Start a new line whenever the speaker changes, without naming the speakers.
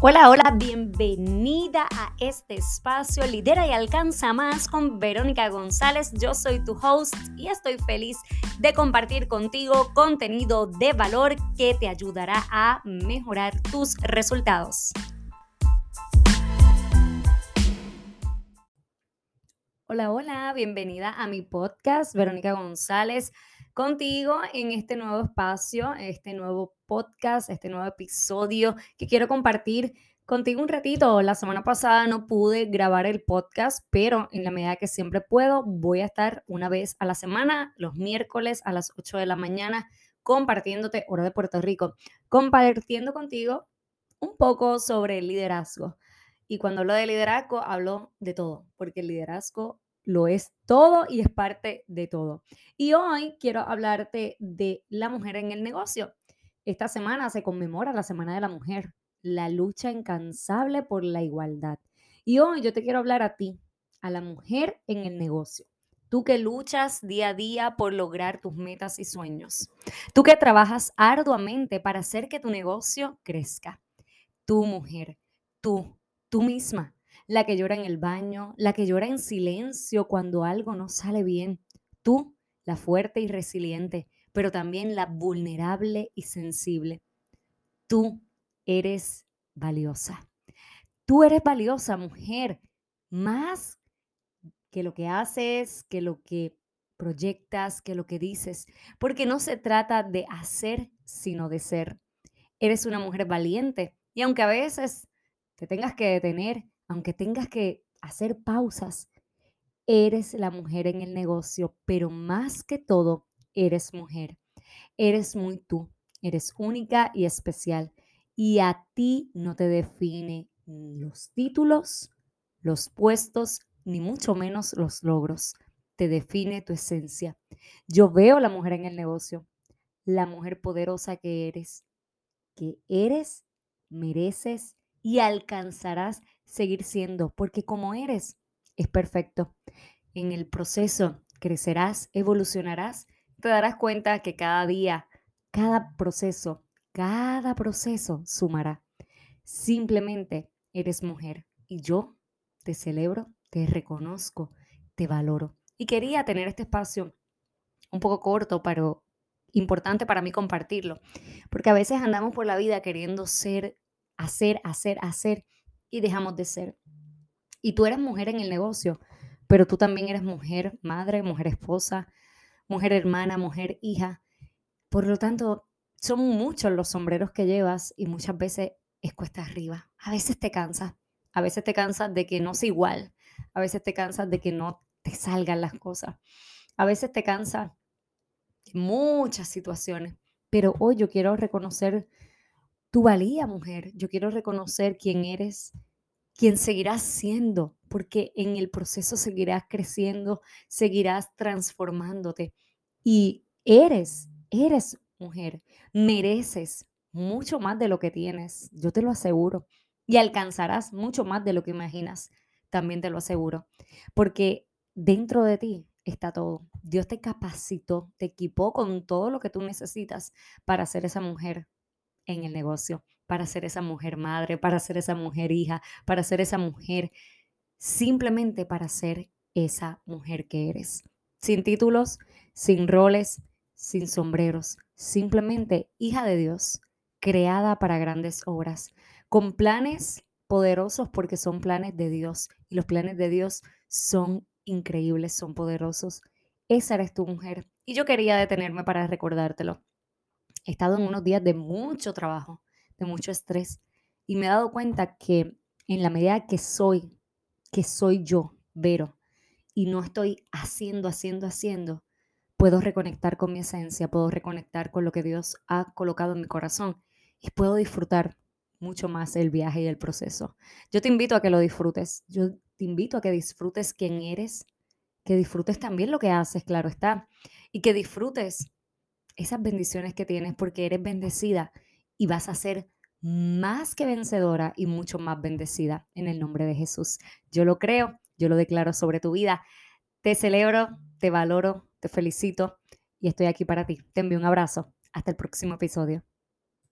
Hola, hola, bienvenida a este espacio Lidera y Alcanza Más con Verónica González. Yo soy tu host y estoy feliz de compartir contigo contenido de valor que te ayudará a mejorar tus resultados. Hola, hola, bienvenida a mi podcast Verónica González contigo en este nuevo espacio, este nuevo podcast, este nuevo episodio que quiero compartir contigo un ratito. La semana pasada no pude grabar el podcast, pero en la medida que siempre puedo, voy a estar una vez a la semana, los miércoles a las 8 de la mañana, compartiéndote, hora de Puerto Rico, compartiendo contigo un poco sobre el liderazgo. Y cuando hablo de liderazgo, hablo de todo, porque el liderazgo lo es todo y es parte de todo. Y hoy quiero hablarte de la mujer en el negocio. Esta semana se conmemora la Semana de la Mujer, la lucha incansable por la igualdad. Y hoy yo te quiero hablar a ti, a la mujer en el negocio. Tú que luchas día a día por lograr tus metas y sueños. Tú que trabajas arduamente para hacer que tu negocio crezca. Tu mujer, tú, tú misma la que llora en el baño, la que llora en silencio cuando algo no sale bien. Tú, la fuerte y resiliente, pero también la vulnerable y sensible. Tú eres valiosa. Tú eres valiosa, mujer, más que lo que haces, que lo que proyectas, que lo que dices, porque no se trata de hacer, sino de ser. Eres una mujer valiente y aunque a veces te tengas que detener, aunque tengas que hacer pausas, eres la mujer en el negocio, pero más que todo, eres mujer. Eres muy tú, eres única y especial. Y a ti no te define los títulos, los puestos, ni mucho menos los logros. Te define tu esencia. Yo veo la mujer en el negocio, la mujer poderosa que eres, que eres, mereces y alcanzarás seguir siendo, porque como eres, es perfecto. En el proceso crecerás, evolucionarás, te darás cuenta que cada día, cada proceso, cada proceso sumará. Simplemente eres mujer y yo te celebro, te reconozco, te valoro. Y quería tener este espacio un poco corto, pero importante para mí compartirlo, porque a veces andamos por la vida queriendo ser, hacer, hacer, hacer y dejamos de ser. Y tú eres mujer en el negocio, pero tú también eres mujer, madre, mujer esposa, mujer hermana, mujer hija. Por lo tanto, son muchos los sombreros que llevas y muchas veces es cuesta arriba. A veces te cansas, a veces te cansas de que no sea igual, a veces te cansas de que no te salgan las cosas, a veces te cansas de muchas situaciones. Pero hoy yo quiero reconocer tu valía, mujer. Yo quiero reconocer quién eres, quién seguirás siendo, porque en el proceso seguirás creciendo, seguirás transformándote. Y eres, eres mujer, mereces mucho más de lo que tienes, yo te lo aseguro. Y alcanzarás mucho más de lo que imaginas, también te lo aseguro. Porque dentro de ti está todo. Dios te capacitó, te equipó con todo lo que tú necesitas para ser esa mujer en el negocio, para ser esa mujer madre, para ser esa mujer hija, para ser esa mujer, simplemente para ser esa mujer que eres. Sin títulos, sin roles, sin sombreros, simplemente hija de Dios, creada para grandes obras, con planes poderosos porque son planes de Dios y los planes de Dios son increíbles, son poderosos. Esa eres tu mujer. Y yo quería detenerme para recordártelo. He estado en unos días de mucho trabajo, de mucho estrés y me he dado cuenta que en la medida que soy, que soy yo, Vero, y no estoy haciendo, haciendo, haciendo, puedo reconectar con mi esencia, puedo reconectar con lo que Dios ha colocado en mi corazón y puedo disfrutar mucho más el viaje y el proceso. Yo te invito a que lo disfrutes, yo te invito a que disfrutes quién eres, que disfrutes también lo que haces, claro está, y que disfrutes esas bendiciones que tienes porque eres bendecida y vas a ser más que vencedora y mucho más bendecida en el nombre de Jesús. Yo lo creo, yo lo declaro sobre tu vida. Te celebro, te valoro, te felicito y estoy aquí para ti. Te envío un abrazo. Hasta el próximo episodio.